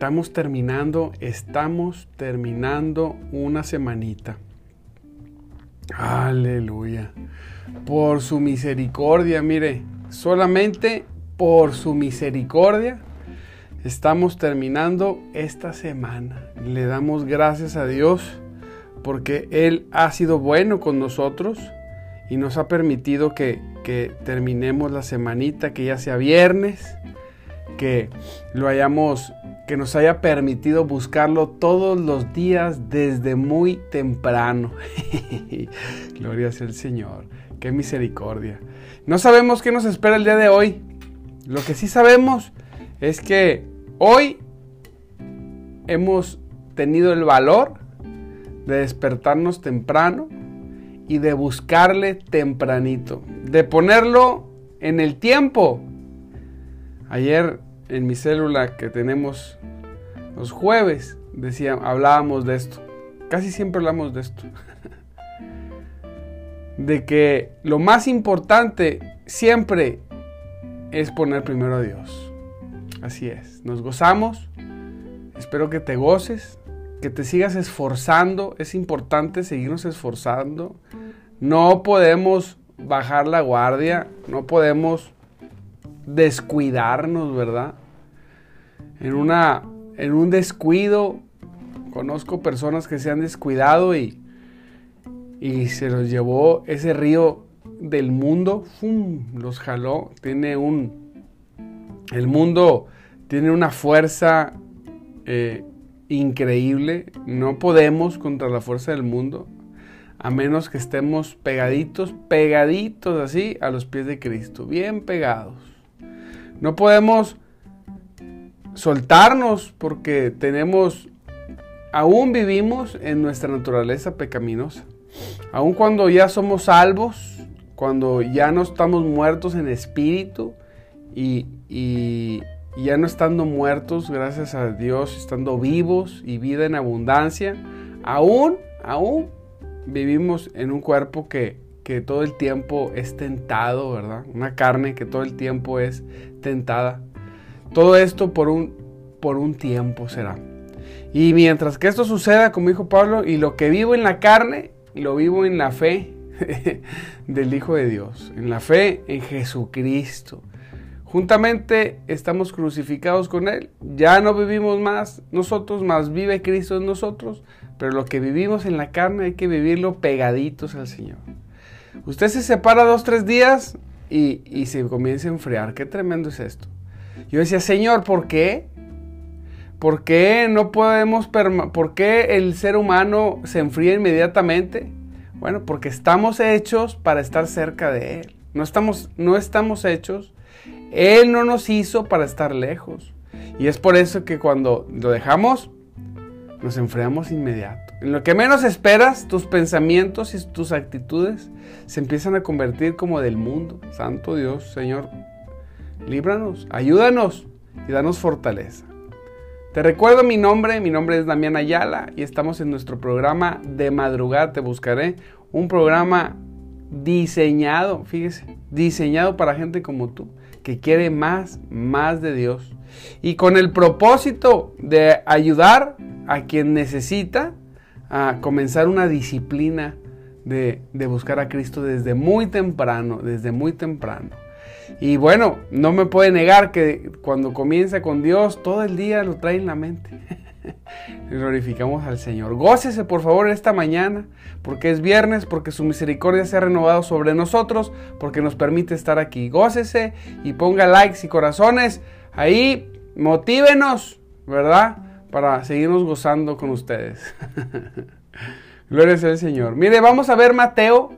estamos terminando, estamos terminando una semanita. Aleluya. Por su misericordia, mire, solamente por su misericordia estamos terminando esta semana. Le damos gracias a Dios porque Él ha sido bueno con nosotros y nos ha permitido que, terminemos la semanita, que ya sea viernes, que lo hayamos que nos haya permitido buscarlo todos los días desde muy temprano. Gloria sea el Señor. Qué misericordia. No sabemos qué nos espera el día de hoy. Lo que sí sabemos es que hoy hemos tenido el valor de despertarnos temprano y de buscarle tempranito, de ponerlo en el tiempo. Ayer en mi célula que tenemos los jueves, decía, hablábamos de esto. Casi siempre hablamos de esto. de que lo más importante siempre es poner primero a Dios. Así es. Nos gozamos. Espero que te goces, que te sigas esforzando. Es importante seguirnos esforzando. No podemos bajar la guardia, no podemos descuidarnos, ¿verdad? En, una, en un descuido, conozco personas que se han descuidado y, y se los llevó ese río del mundo, ¡fum! los jaló. Tiene un. El mundo tiene una fuerza eh, increíble. No podemos contra la fuerza del mundo. A menos que estemos pegaditos, pegaditos así a los pies de Cristo. Bien pegados. No podemos soltarnos porque tenemos, aún vivimos en nuestra naturaleza pecaminosa. Aun cuando ya somos salvos, cuando ya no estamos muertos en espíritu y, y ya no estando muertos, gracias a Dios, estando vivos y vida en abundancia, aún, aún vivimos en un cuerpo que, que todo el tiempo es tentado, ¿verdad? Una carne que todo el tiempo es tentada. Todo esto por un, por un tiempo será. Y mientras que esto suceda, como dijo Pablo, y lo que vivo en la carne, lo vivo en la fe del Hijo de Dios, en la fe en Jesucristo. Juntamente estamos crucificados con Él. Ya no vivimos más nosotros, más vive Cristo en nosotros. Pero lo que vivimos en la carne hay que vivirlo pegaditos al Señor. Usted se separa dos, tres días y, y se comienza a enfriar. Qué tremendo es esto. Yo decía, Señor, ¿por qué? ¿Por qué no podemos, por qué el ser humano se enfría inmediatamente? Bueno, porque estamos hechos para estar cerca de Él. No estamos, no estamos hechos. Él no nos hizo para estar lejos. Y es por eso que cuando lo dejamos, nos enfriamos inmediato. En lo que menos esperas, tus pensamientos y tus actitudes se empiezan a convertir como del mundo. Santo Dios, Señor, líbranos, ayúdanos y danos fortaleza. Te recuerdo mi nombre, mi nombre es Damián Ayala y estamos en nuestro programa de madrugada te buscaré, un programa diseñado, fíjese, diseñado para gente como tú, que quiere más, más de Dios y con el propósito de ayudar a quien necesita a comenzar una disciplina de, buscar a Cristo desde muy temprano, desde muy temprano. Y bueno, no me puede negar que cuando comienza con Dios, todo el día lo trae en la mente. Glorificamos al Señor. Gócese por favor esta mañana, porque es viernes, porque su misericordia se ha renovado sobre nosotros, porque nos permite estar aquí. Gócese y ponga likes y corazones. Ahí, motívenos, ¿verdad? Para seguirnos gozando con ustedes. Gloria sea al Señor. Mire, vamos a ver Mateo,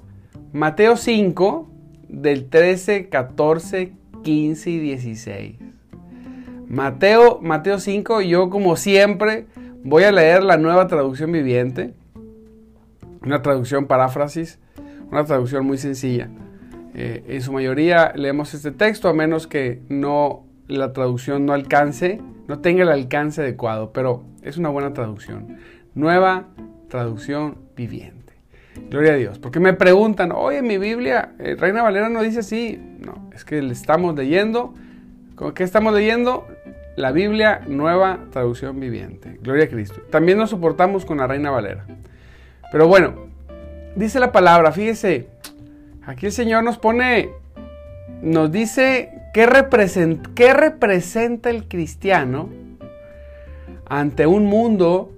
Mateo 5, del 13, 14, 15 y 16. Mateo, Mateo 5, yo como siempre Voy a leer la nueva traducción viviente, una traducción paráfrasis, una traducción muy sencilla. Eh, en su mayoría leemos este texto a menos que no la traducción no alcance, no tenga el alcance adecuado, pero es una buena traducción. Nueva traducción viviente. Gloria a Dios. Porque me preguntan, oye, mi Biblia, eh, Reina Valera no dice así. No, es que le estamos leyendo. ¿Qué estamos leyendo? La Biblia, nueva traducción viviente. Gloria a Cristo. También nos soportamos con la Reina Valera. Pero bueno, dice la palabra, fíjese, aquí el Señor nos pone, nos dice qué, qué representa el cristiano ante un mundo,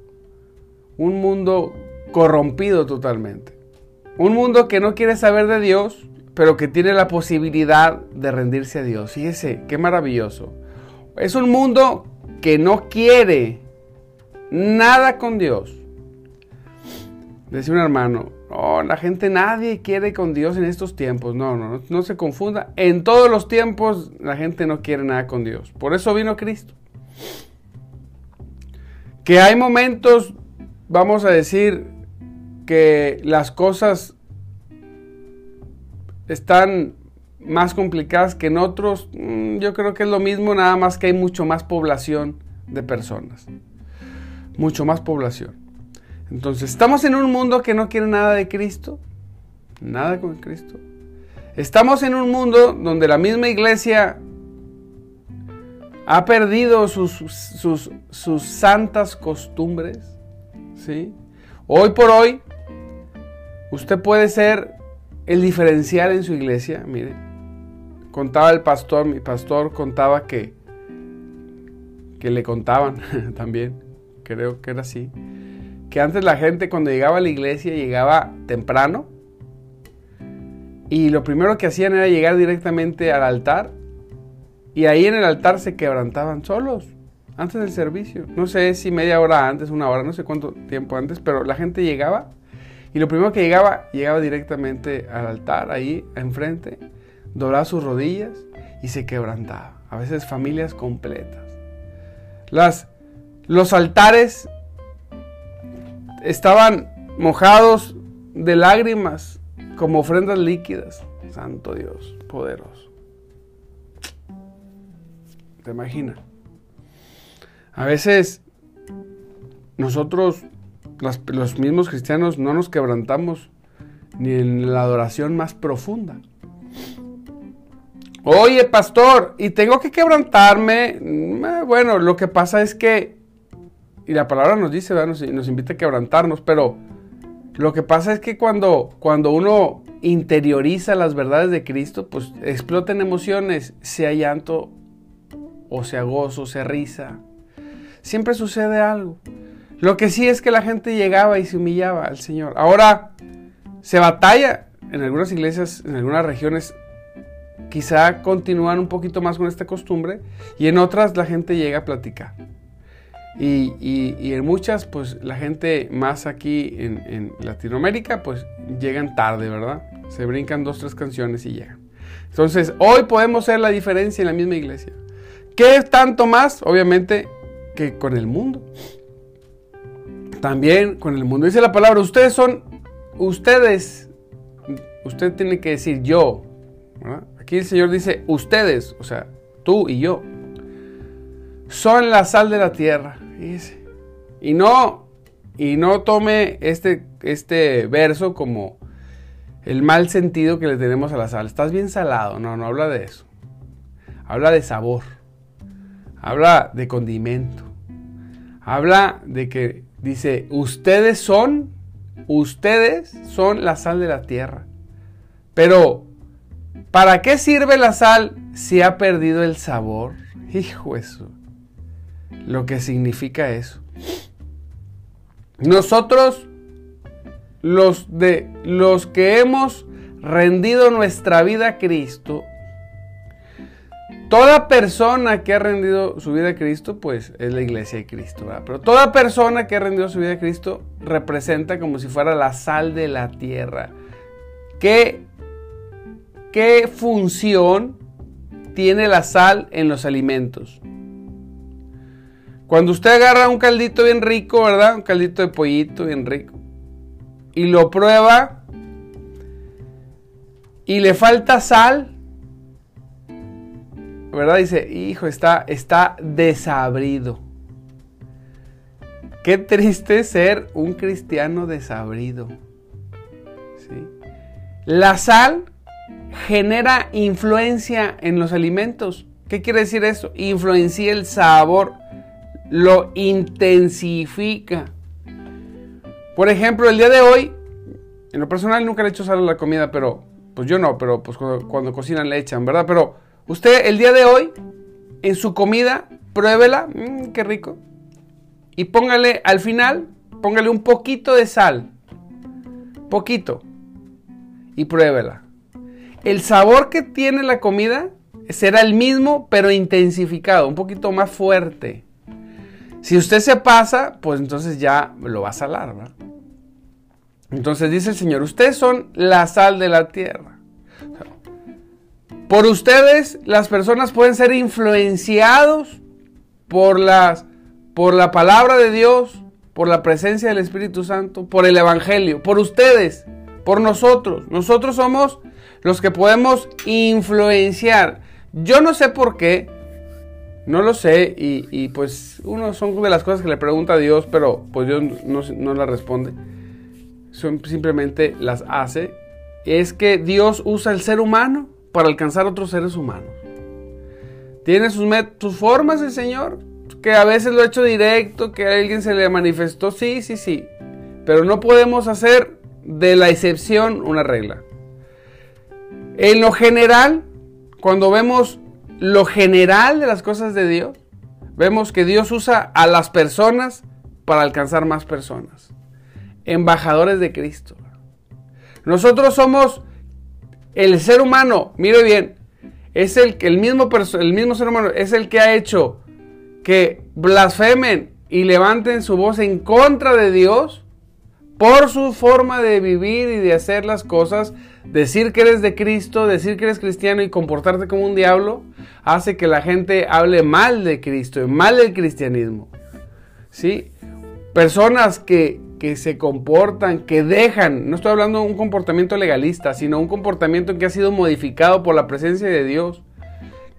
un mundo corrompido totalmente. Un mundo que no quiere saber de Dios, pero que tiene la posibilidad de rendirse a Dios. Fíjese, qué maravilloso. Es un mundo que no quiere nada con Dios. Decía un hermano, oh, la gente nadie quiere con Dios en estos tiempos. No, no, no se confunda. En todos los tiempos la gente no quiere nada con Dios. Por eso vino Cristo. Que hay momentos, vamos a decir, que las cosas están más complicadas que en otros, mm, yo creo que es lo mismo, nada más que hay mucho más población de personas. Mucho más población. Entonces, estamos en un mundo que no quiere nada de Cristo. Nada con Cristo. Estamos en un mundo donde la misma iglesia ha perdido sus, sus, sus santas costumbres. ¿sí? Hoy por hoy, usted puede ser el diferencial en su iglesia. Mire, contaba el pastor, mi pastor contaba que, que le contaban también, creo que era así, que antes la gente cuando llegaba a la iglesia llegaba temprano y lo primero que hacían era llegar directamente al altar y ahí en el altar se quebrantaban solos antes del servicio. No sé si media hora antes, una hora, no sé cuánto tiempo antes, pero la gente llegaba y lo primero que llegaba, llegaba directamente al altar ahí enfrente doblaba sus rodillas y se quebrantaba. A veces familias completas. Los altares estaban mojados de lágrimas como ofrendas líquidas. Santo Dios, poderoso. ¿Te imaginas? A veces nosotros, los mismos cristianos, no nos quebrantamos ni en la adoración más profunda. Oye, pastor, y tengo que quebrantarme. Mm, eh, bueno, lo que pasa es que, y la palabra nos dice, nos, nos, invita a quebrantarnos, pero lo que pasa es que cuando, cuando uno interioriza las verdades de Cristo, pues explotan emociones, sea llanto, o sea gozo, sea risa. Siempre sucede algo. Lo que sí es que la gente llegaba y se humillaba al Señor. Ahora se batalla en algunas iglesias, en algunas regiones quizá continúan un poquito más con esta costumbre y en otras la gente llega a platicar. Y, en muchas, pues la gente más aquí en, Latinoamérica, pues llegan tarde, ¿verdad? Se brincan dos, tres canciones y llegan. Entonces, hoy podemos ver la diferencia en la misma iglesia. ¿Qué tanto más? Obviamente que con el mundo. También con el mundo. Dice la palabra, ustedes son, ustedes, usted tiene que decir yo. Aquí el Señor dice, ustedes, o sea, tú y yo, son la sal de la tierra. Y no, y no tome este, este verso como el mal sentido que le tenemos a la sal. Estás bien salado. No, no habla de eso. Habla de sabor. Habla de condimento. Habla de que dice, ustedes son, ustedes son la sal de la tierra. Pero ¿Para qué sirve la sal si ha perdido el sabor? Hijo eso. Lo que significa eso. Nosotros, los de los que hemos rendido nuestra vida a Cristo, toda persona que ha rendido su vida a Cristo, pues es la iglesia de Cristo. Pero toda persona que ha rendido su vida a Cristo representa como si fuera la sal de la tierra. Que ¿Qué función tiene la sal en los alimentos? Cuando usted agarra un caldito bien rico, ¿verdad? Un caldito de pollito bien rico. Y lo prueba. Y le falta sal. ¿Verdad? Dice, hijo, está, está desabrido. Qué triste ser un cristiano desabrido. ¿Sí? La sal genera influencia en los alimentos. ¿Qué quiere decir eso? Influencia el sabor, lo intensifica. Por ejemplo, el día de hoy, en lo personal nunca le he hecho sal a la comida, pero pues yo no, pero pues cuando, cocinan le echan, ¿verdad? Pero usted el día de hoy, en su comida, pruébela, mmm, qué rico. Y póngale al final, póngale un poquito de sal, poquito, y pruébela. El sabor que tiene la comida será el mismo, pero intensificado, un poquito más fuerte. Si usted se pasa, pues entonces ya lo va a salar, ¿verdad? Entonces dice el Señor, ustedes son la sal de la tierra. Por ustedes las personas pueden ser influenciados por, las, por la palabra de Dios, por la presencia del Espíritu Santo, por el Evangelio, por ustedes, por nosotros. Nosotros somos los que podemos influenciar. Yo no sé por qué, no lo sé, y, pues uno son de las cosas que le pregunta a Dios, pero pues Dios no, no la responde. simplemente las hace. Es que Dios usa el ser humano para alcanzar otros seres humanos. Tiene sus, sus formas el Señor, que a veces lo ha hecho directo, que a alguien se le manifestó, sí, sí, sí. Pero no podemos hacer de la excepción una regla. En lo general, cuando vemos lo general de las cosas de Dios, vemos que Dios usa a las personas para alcanzar más personas. Embajadores de Cristo. Nosotros somos el ser humano, mire bien, es el, el, mismo, el mismo ser humano, es el que ha hecho que blasfemen y levanten su voz en contra de Dios por su forma de vivir y de hacer las cosas Decir que eres de Cristo, decir que eres cristiano y comportarte como un diablo hace que la gente hable mal de Cristo y mal del cristianismo. ¿Sí? Personas que, que se comportan, que dejan, no estoy hablando de un comportamiento legalista, sino un comportamiento que ha sido modificado por la presencia de Dios.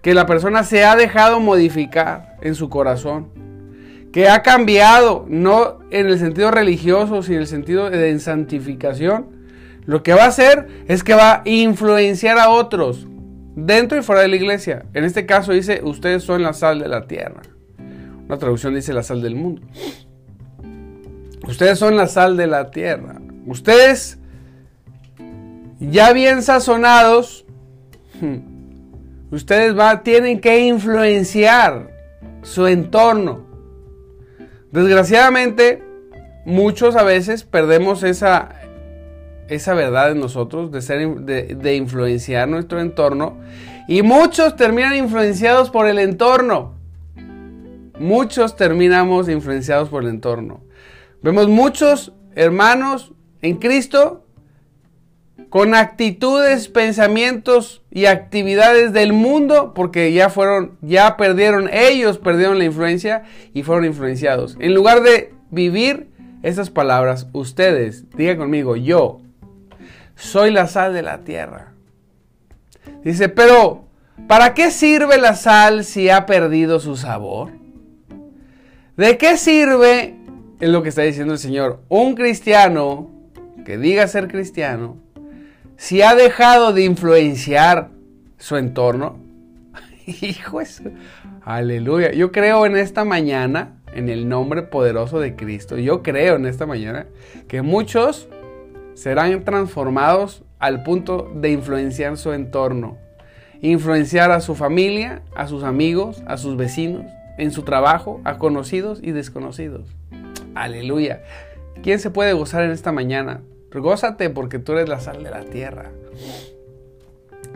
Que la persona se ha dejado modificar en su corazón. Que ha cambiado, no en el sentido religioso, sino en el sentido de santificación lo que va a hacer es que va a influenciar a otros dentro y fuera de la iglesia. En este caso dice, ustedes son la sal de la tierra. Una traducción dice la sal del mundo. Ustedes son la sal de la tierra. Ustedes ya bien sazonados, ustedes va, tienen que influenciar su entorno. Desgraciadamente, muchos a veces perdemos esa, esa verdad en nosotros, de, ser, de, influenciar nuestro entorno. Y muchos terminan influenciados por el entorno. Muchos terminamos influenciados por el entorno. Vemos muchos hermanos en Cristo con actitudes, pensamientos y actividades del mundo porque ya fueron, ya perdieron, ellos perdieron la influencia y fueron influenciados. En lugar de vivir esas palabras, ustedes, digan conmigo, yo soy la sal de la tierra. Dice, pero ¿para qué sirve la sal si ha perdido su sabor? ¿De qué sirve, es lo que está diciendo el Señor, un cristiano que diga ser cristiano, si ha dejado de influenciar su entorno? Hijo, aleluya. Yo creo en esta mañana, en el nombre poderoso de Cristo, yo creo en esta mañana que muchos serán transformados al punto de influenciar su entorno, influenciar a su familia, a sus amigos, a sus vecinos, en su trabajo, a conocidos y desconocidos. Aleluya. ¿Quién se puede gozar en esta mañana? Gózate porque tú eres la sal de la tierra.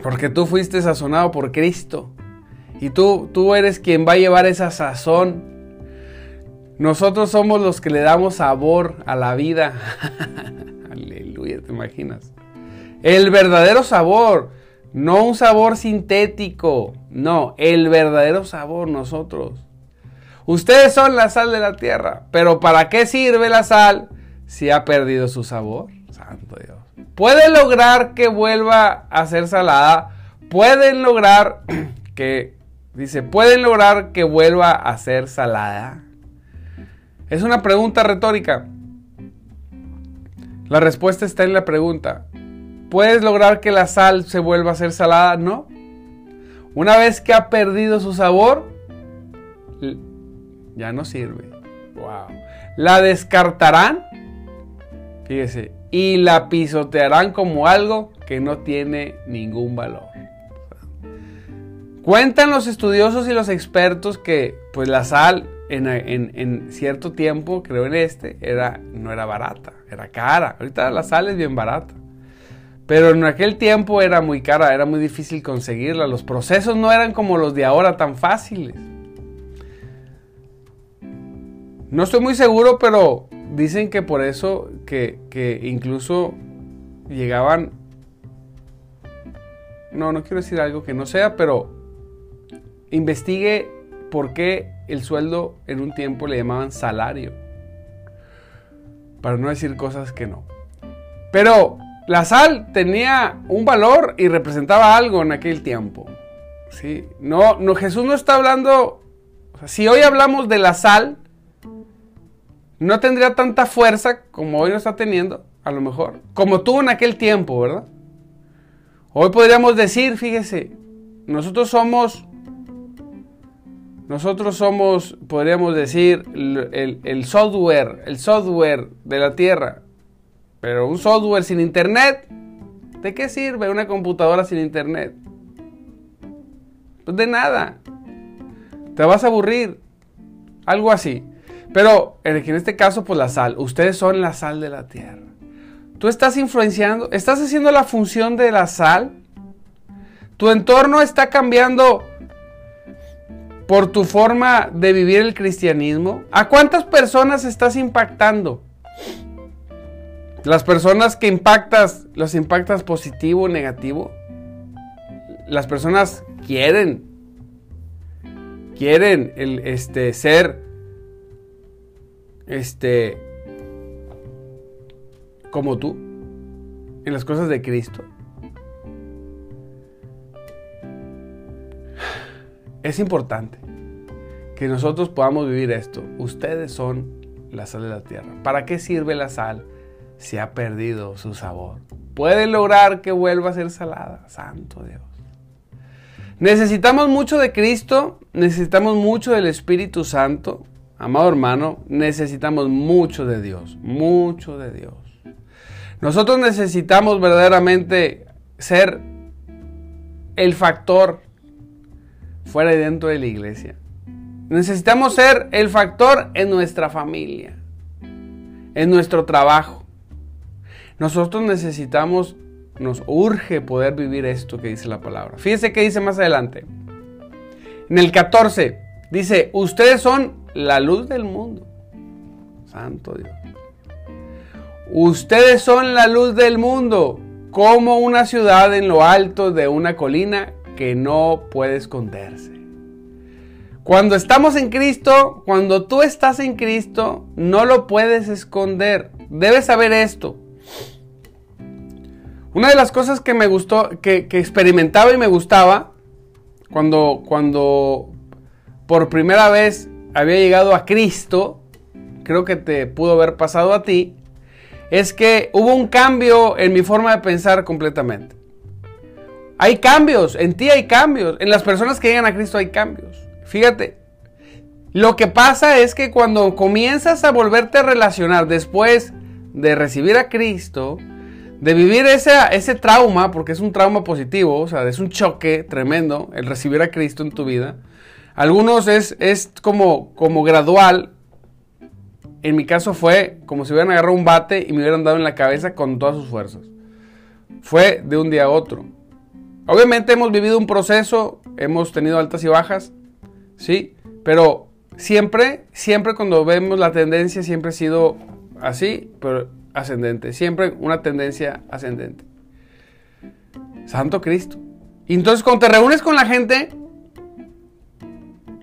Porque tú fuiste sazonado por Cristo. Y tú, tú eres quien va a llevar esa sazón. Nosotros somos los que le damos sabor a la vida. Aleluya, ¿te imaginas? El verdadero sabor, no un sabor sintético, no, el verdadero sabor nosotros. Ustedes son la sal de la tierra. Pero ¿para qué sirve la sal si ha perdido su sabor? Santo Dios. Puede lograr que vuelva a ser salada. Pueden lograr que, dice, pueden lograr que vuelva a ser salada. Es una pregunta retórica. La respuesta está en la pregunta. ¿Puedes lograr que la sal se vuelva a ser salada? No. Una vez que ha perdido su sabor, ya no sirve. Wow. La descartarán, fíjese, y la pisotearán como algo que no tiene ningún valor. Cuentan los estudiosos y los expertos que pues la sal en, cierto tiempo, creo en este, era, no era barata, era cara. Ahorita la sal es bien barata. Pero en aquel tiempo era muy cara, era muy difícil conseguirla. Los procesos no eran como los de ahora tan fáciles. No estoy muy seguro, pero dicen que por eso que, que incluso llegaban... No, no quiero decir algo que no sea, pero investigue por qué el sueldo en un tiempo le llamaban salario. Para no decir cosas que no. Pero la sal tenía un valor y representaba algo en aquel tiempo. ¿sí? No, no, Jesús no está hablando. si hoy hablamos de la sal, no tendría tanta fuerza como hoy lo está teniendo, a lo mejor. Como tuvo en aquel tiempo, ¿verdad? Hoy podríamos decir, fíjese, nosotros somos nosotros somos, podríamos decir, el, software, el software de la Tierra. Pero un software sin internet, ¿de qué sirve una computadora sin internet? Pues de nada. Te vas a aburrir. Algo así. Pero en este caso, pues la sal. Ustedes son la sal de la tierra. Tú estás influenciando, estás haciendo la función de la sal. Tu entorno está cambiando por tu forma de vivir el cristianismo? ¿A cuántas personas estás impactando? Las personas que impactas, ¿los impactas positivo o negativo? Las personas quieren, quieren el, este, ser, este, como tú, en las cosas de Cristo. Es importante que nosotros podamos vivir esto. Ustedes son la sal de la tierra. ¿Para qué sirve la sal si ha perdido su sabor? Puede lograr que vuelva a ser salada. Santo Dios. Necesitamos mucho de Cristo, necesitamos mucho del Espíritu Santo. Amado hermano, necesitamos mucho de Dios, mucho de Dios. Nosotros necesitamos verdaderamente ser el factor fuera y dentro de la iglesia. Necesitamos ser el factor en nuestra familia, en nuestro trabajo. Nosotros necesitamos, nos urge poder vivir esto que dice la palabra. Fíjese que dice más adelante. En el 14 dice, ustedes son la luz del mundo. Santo Dios. Ustedes son la luz del mundo, como una ciudad en lo alto de una colina que no puede esconderse. Cuando estamos en Cristo, cuando tú estás en Cristo, no lo puedes esconder. Debes saber esto. Una de las cosas que me gustó, que, experimentaba y me gustaba, cuando, cuando por primera vez había llegado a Cristo, creo que te pudo haber pasado a ti, es que hubo un cambio en mi forma de pensar completamente. Hay cambios, en ti hay cambios, en las personas que llegan a Cristo hay cambios. Fíjate, lo que pasa es que cuando comienzas a volverte a relacionar después de recibir a Cristo, de vivir ese, ese trauma, porque es un trauma positivo, o sea, es un choque tremendo el recibir a Cristo en tu vida. Algunos es, es como, como gradual. En mi caso fue como si hubieran agarrado un bate y me hubieran dado en la cabeza con todas sus fuerzas. Fue de un día a otro. Obviamente hemos vivido un proceso, hemos tenido altas y bajas, ¿sí? Pero siempre, siempre cuando vemos la tendencia, siempre ha sido así, pero ascendente. Siempre una tendencia ascendente. Santo Cristo. Entonces cuando te reúnes con la gente,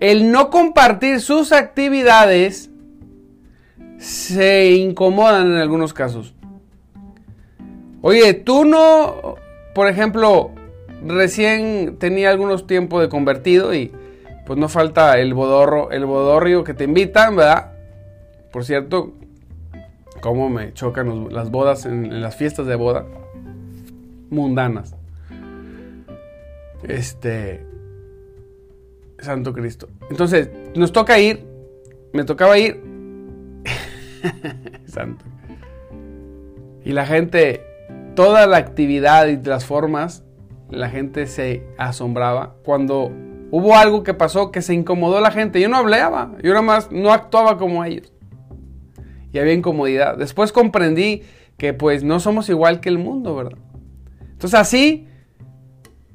el no compartir sus actividades se incomodan en algunos casos. Oye, tú no, por ejemplo, recién tenía algunos tiempos de convertido y pues no falta el bodorro, el bodorrio que te invitan, ¿verdad? Por cierto, cómo me chocan las bodas en, las fiestas de boda mundanas. Este Santo Cristo. Entonces, nos toca ir, me tocaba ir Santo. Y la gente toda la actividad y las formas la gente se asombraba cuando hubo algo que pasó que se incomodó la gente. Yo no hablaba, yo nada más no actuaba como ellos. Y había incomodidad. Después comprendí que pues no somos igual que el mundo, ¿verdad? Entonces así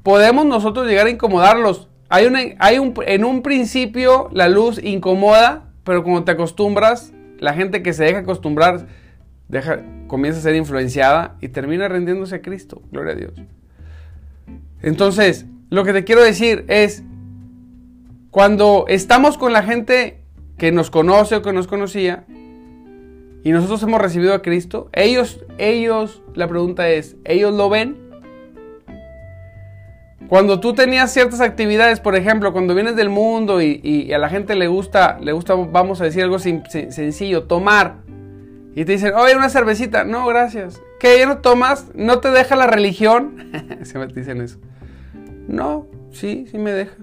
podemos nosotros llegar a incomodarlos. Hay, hay un, en un principio la luz incomoda, pero cuando te acostumbras, la gente que se deja acostumbrar comienza a ser influenciada y termina rendiéndose a Cristo. Gloria a Dios. Entonces, lo que te quiero decir es, cuando estamos con la gente que nos conoce o que nos conocía, y nosotros hemos recibido a Cristo, ellos, ellos, la pregunta es, ¿ellos lo ven? Cuando tú tenías ciertas actividades, por ejemplo, cuando vienes del mundo y, a la gente le gusta, le gusta, vamos a decir algo sencillo, tomar, y te dicen, oye, una cervecita, no, gracias, ¿qué ya no tomas? ¿No te deja la religión? Se me dicen eso. No, sí, sí me deja.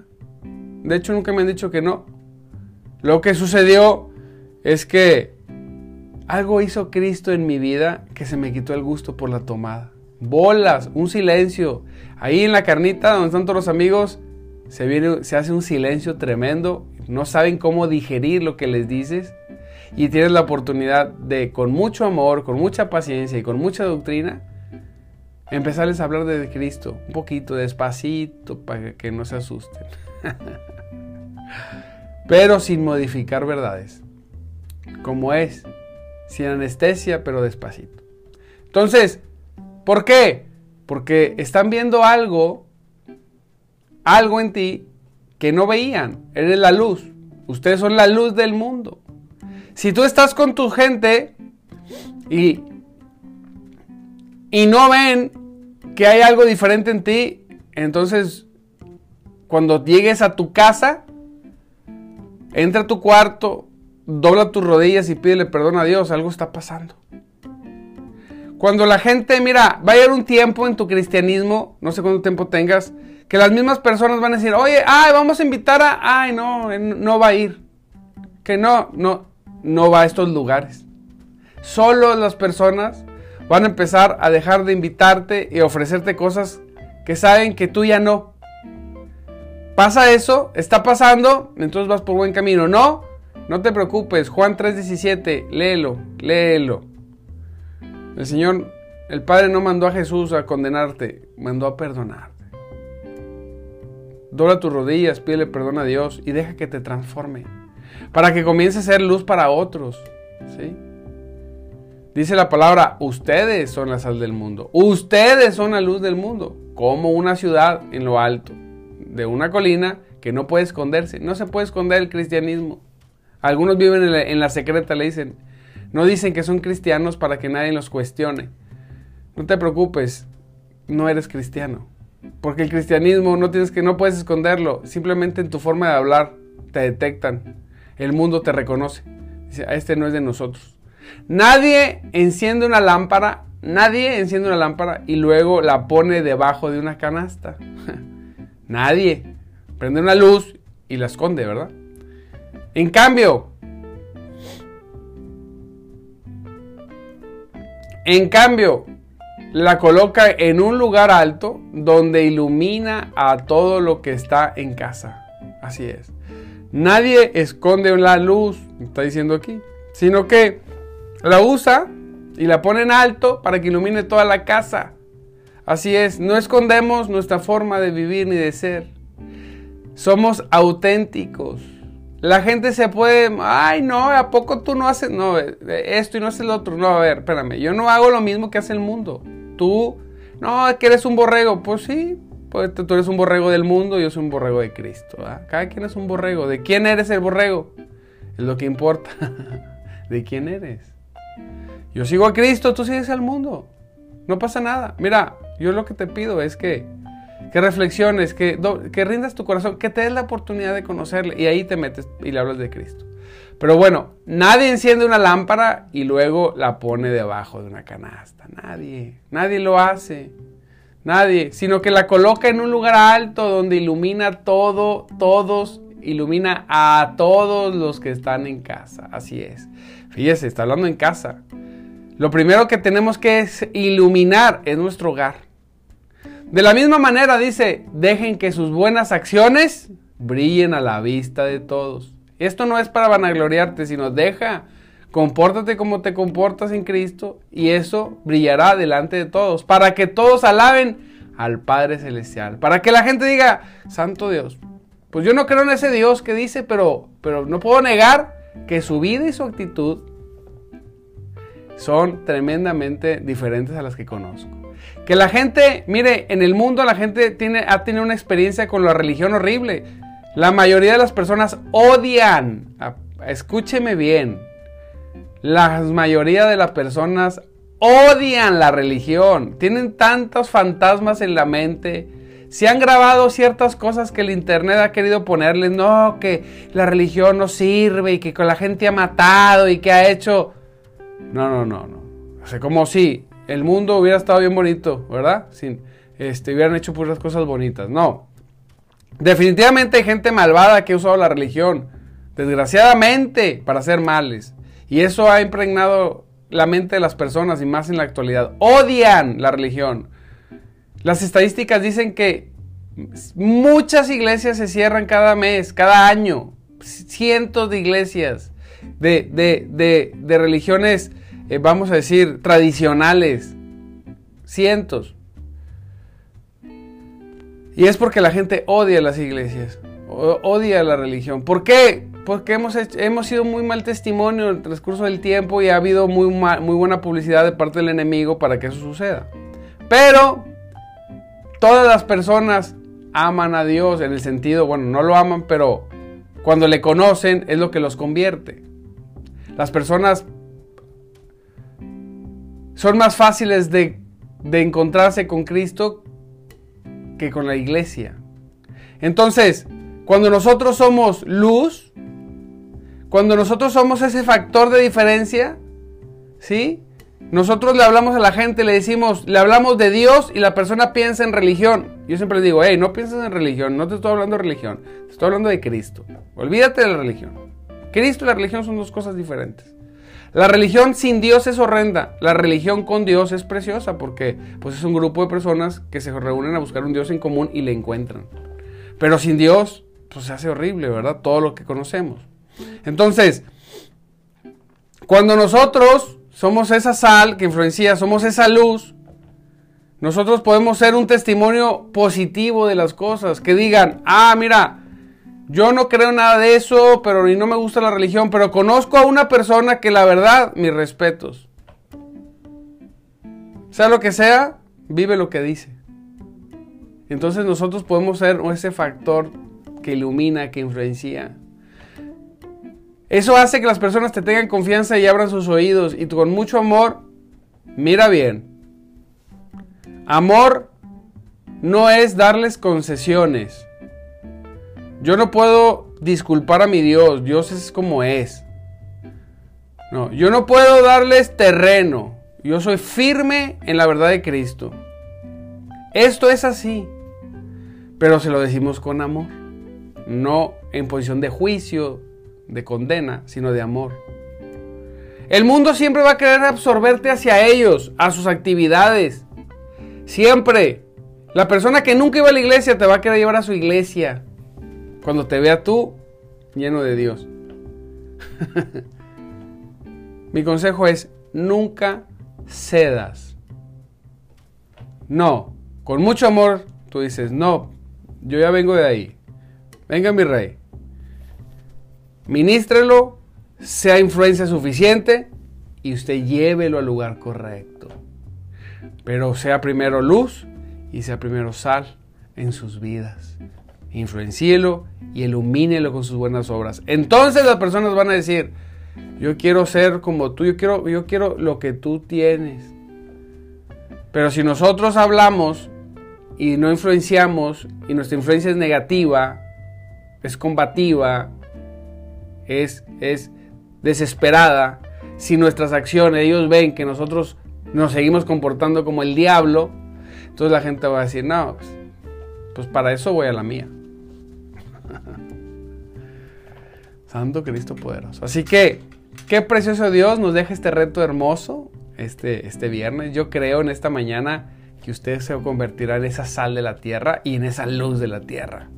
De hecho, nunca me han dicho que no. Lo que sucedió es que algo hizo Cristo en mi vida que se me quitó el gusto por la tomada. Bolas, un silencio. Ahí en la carnita donde están todos los amigos, se, viene, se hace un silencio tremendo. No saben cómo digerir lo que les dices. Y tienes la oportunidad de, con mucho amor, con mucha paciencia y con mucha doctrina, empezarles a hablar de Cristo, un poquito, despacito, para que no se asusten. pero sin modificar verdades, como es, sin anestesia, pero despacito. Entonces, ¿por qué? Porque están viendo algo, algo en ti que no veían. Eres la luz. Ustedes son la luz del mundo. Si tú estás con tu gente y, y no ven que hay algo diferente en ti, entonces cuando llegues a tu casa, entra a tu cuarto, dobla tus rodillas y pídele perdón a Dios, algo está pasando. Cuando la gente, mira, va a haber un tiempo en tu cristianismo, no sé cuánto tiempo tengas, que las mismas personas van a decir, oye, ay, vamos a invitar a, ay, no, no va a ir. Que no, no, no va a estos lugares. Solo las personas van a empezar a dejar de invitarte y ofrecerte cosas que saben que tú ya no. Pasa eso, está pasando, entonces vas por buen camino. No, no te preocupes. Juan 3:17, léelo, léelo. El Señor, el Padre no mandó a Jesús a condenarte, mandó a perdonarte. Dobla tus rodillas, pídele perdón a Dios y deja que te transforme. Para que comience a ser luz para otros. ¿Sí? Dice la palabra, ustedes son la sal del mundo. Ustedes son la luz del mundo. Como una ciudad en lo alto de una colina que no puede esconderse. No se puede esconder el cristianismo. Algunos viven en la, secreta, le dicen. No dicen que son cristianos para que nadie los cuestione. No te preocupes, no eres cristiano. Porque el cristianismo no tienes que no puedes esconderlo, simplemente en tu forma de hablar te detectan. El mundo te reconoce. Dice, este no es de nosotros. Nadie enciende una lámpara, nadie enciende una lámpara y luego la pone debajo de una canasta. nadie. Prende una luz y la esconde, ¿verdad? En cambio, en cambio, la coloca en un lugar alto donde ilumina a todo lo que está en casa. Así es. Nadie esconde la luz, está diciendo aquí, sino que la usa y la pone en alto para que ilumine toda la casa. Así es, no escondemos nuestra forma de vivir ni de ser. Somos auténticos. La gente se puede, ay no, ¿a poco tú no haces no, esto y no haces lo otro? No, a ver, espérame, yo no hago lo mismo que hace el mundo. Tú, no, que eres un borrego. Pues sí, Pues tú eres un borrego del mundo, yo soy un borrego de Cristo. Cada quien es un borrego. ¿De quién eres el borrego? Es lo que importa. ¿De quién eres? Yo sigo a Cristo, tú sigues al mundo. No pasa nada. Mira, yo lo que te pido es que, que reflexiones, que, que rindas tu corazón, que te des la oportunidad de conocerle y ahí te metes y le hablas de Cristo. Pero bueno, nadie enciende una lámpara y luego la pone debajo de una canasta. Nadie, nadie lo hace. Nadie, sino que la coloca en un lugar alto donde ilumina todo, todos, ilumina a todos los que están en casa. Así es. Fíjese, está hablando en casa. Lo primero que tenemos que iluminar es nuestro hogar. De la misma manera dice, dejen que sus buenas acciones brillen a la vista de todos. Esto no es para vanagloriarte, sino deja Compórtate como te comportas en Cristo y eso brillará delante de todos, para que todos alaben al Padre Celestial, para que la gente diga, Santo Dios, pues yo no creo en ese Dios que dice, pero, pero no puedo negar que su vida y su actitud son tremendamente diferentes a las que conozco. Que la gente, mire, en el mundo la gente tiene, ha tenido una experiencia con la religión horrible. La mayoría de las personas odian, escúcheme bien, la mayoría de las personas odian la religión, tienen tantos fantasmas en la mente. Se han grabado ciertas cosas que el internet ha querido ponerles, no, que la religión no sirve y que la gente ha matado y que ha hecho... No, no, no, no. O como si el mundo hubiera estado bien bonito, ¿verdad? Sin, este, hubieran hecho puras cosas bonitas. No. Definitivamente hay gente malvada que ha usado la religión, desgraciadamente, para hacer males. Y eso ha impregnado la mente de las personas y más en la actualidad. Odian la religión. Las estadísticas dicen que muchas iglesias se cierran cada mes, cada año. Cientos de iglesias de, religiones, eh, vamos a decir, tradicionales. Cientos. Y es porque la gente odia las iglesias, odia la religión. ¿Por qué? porque hemos, hemos sido muy mal testimonio en el transcurso del tiempo y ha habido muy, muy buena publicidad de parte del enemigo para que eso suceda. Pero todas las personas aman a Dios en el sentido, bueno, no lo aman, pero cuando le conocen es lo que los convierte. Las personas son más fáciles de, de encontrarse con Cristo que con la iglesia. Entonces, cuando nosotros somos luz, cuando nosotros somos ese factor de diferencia, ¿sí? Nosotros le hablamos a la gente, le decimos, le hablamos de Dios y la persona piensa en religión. Yo siempre le digo, hey, no pienses en religión, no te estoy hablando de religión, te estoy hablando de Cristo. Olvídate de la religión. Cristo y la religión son dos cosas diferentes. La religión sin Dios es horrenda, la religión con Dios es preciosa porque pues es un grupo de personas que se reúnen a buscar un Dios en común y le encuentran. Pero sin Dios, pues se hace horrible, ¿verdad? Todo lo que conocemos. Entonces, cuando nosotros somos esa sal que influencia, somos esa luz, nosotros podemos ser un testimonio positivo de las cosas, que digan, ah, mira, yo no creo nada de eso, pero ni no me gusta la religión, pero conozco a una persona que la verdad, mis respetos. Sea lo que sea, vive lo que dice. Entonces nosotros podemos ser ese factor que ilumina, que influencia. Eso hace que las personas te tengan confianza y abran sus oídos y con mucho amor, mira bien. Amor no es darles concesiones. Yo no puedo disculpar a mi Dios, Dios es como es. No, yo no puedo darles terreno. Yo soy firme en la verdad de Cristo. Esto es así. Pero se lo decimos con amor. No en posición de juicio, de condena, sino de amor. El mundo siempre va a querer absorberte hacia ellos, a sus actividades. Siempre. La persona que nunca iba a la iglesia te va a querer llevar a su iglesia. Cuando te vea tú lleno de Dios. Mi consejo es, nunca cedas. No, con mucho amor tú dices, no, yo ya vengo de ahí. Venga mi rey ministrelo, sea influencia suficiente y usted llévelo al lugar correcto. Pero sea primero luz y sea primero sal en sus vidas. Influencielo y ilumínelo con sus buenas obras. Entonces las personas van a decir, yo quiero ser como tú, yo quiero, yo quiero lo que tú tienes. Pero si nosotros hablamos y no influenciamos y nuestra influencia es negativa, es combativa, es, es desesperada, si nuestras acciones, ellos ven que nosotros nos seguimos comportando como el diablo, entonces la gente va a decir, no, pues, pues para eso voy a la mía. Santo Cristo poderoso. Así que, qué precioso Dios nos deja este reto hermoso este, este viernes. Yo creo en esta mañana que usted se convertirá en esa sal de la tierra y en esa luz de la tierra.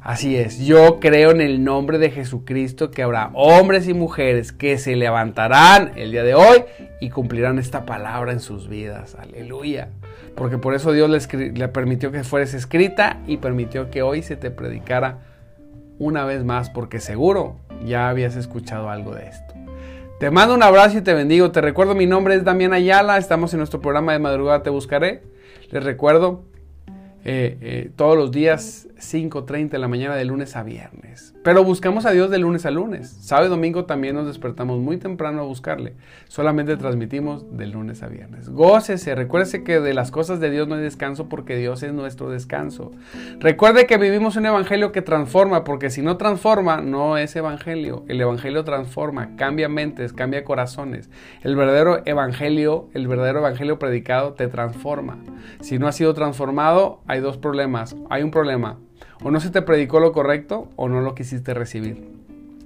Así es, yo creo en el nombre de Jesucristo que habrá hombres y mujeres que se levantarán el día de hoy y cumplirán esta palabra en sus vidas. Aleluya. Porque por eso Dios le, le permitió que fuese escrita y permitió que hoy se te predicara una vez más, porque seguro ya habías escuchado algo de esto. Te mando un abrazo y te bendigo. Te recuerdo, mi nombre es Damián Ayala. Estamos en nuestro programa de madrugada Te Buscaré. Les recuerdo eh, eh, todos los días 5.30 de la mañana de lunes a viernes. Pero buscamos a Dios de lunes a lunes. Sábado y domingo también nos despertamos muy temprano a buscarle. Solamente transmitimos de lunes a viernes. Gócese, recuérdese que de las cosas de Dios no hay descanso porque Dios es nuestro descanso. Recuerde que vivimos un evangelio que transforma porque si no transforma no es evangelio. El evangelio transforma, cambia mentes, cambia corazones. El verdadero evangelio, el verdadero evangelio predicado te transforma. Si no ha sido transformado, hay dos problemas. Hay un problema. O no se te predicó lo correcto o no lo quisiste recibir.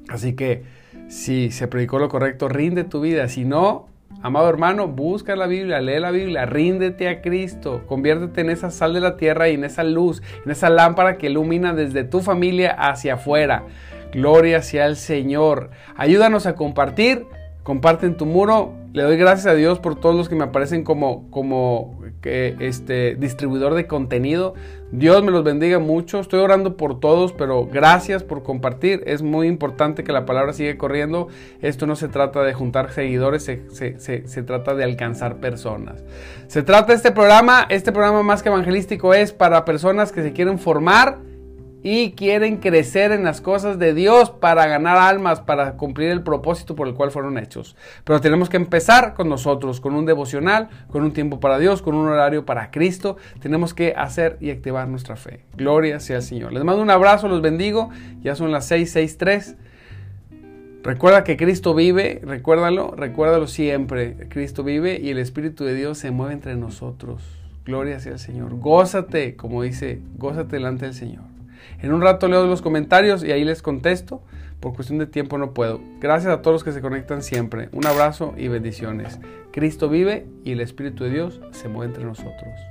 Así que si se predicó lo correcto, rinde tu vida. Si no, amado hermano, busca la Biblia, lee la Biblia, ríndete a Cristo, conviértete en esa sal de la tierra y en esa luz, en esa lámpara que ilumina desde tu familia hacia afuera. Gloria sea el Señor. Ayúdanos a compartir. Comparte en tu muro. Le doy gracias a Dios por todos los que me aparecen como, como este distribuidor de contenido. Dios me los bendiga mucho. Estoy orando por todos, pero gracias por compartir. Es muy importante que la palabra siga corriendo. Esto no se trata de juntar seguidores, se, trata de alcanzar personas. Se trata de este programa, este programa más que evangelístico es para personas que se quieren formar y quieren crecer en las cosas de Dios para ganar almas, para cumplir el propósito por el cual fueron hechos. Pero tenemos que empezar con nosotros, con un devocional, con un tiempo para Dios, con un horario para Cristo. Tenemos que hacer y activar nuestra fe. Gloria sea al Señor. Les mando un abrazo, los bendigo. Ya son las 6:63. Recuerda que Cristo vive, recuérdalo, recuérdalo siempre. Cristo vive y el Espíritu de Dios se mueve entre nosotros. Gloria sea al Señor. Gózate, como dice, gózate delante del Señor. En un rato leo los comentarios y ahí les contesto. Por cuestión de tiempo no puedo. Gracias a todos los que se conectan siempre. Un abrazo y bendiciones. Cristo vive y el Espíritu de Dios se mueve entre nosotros.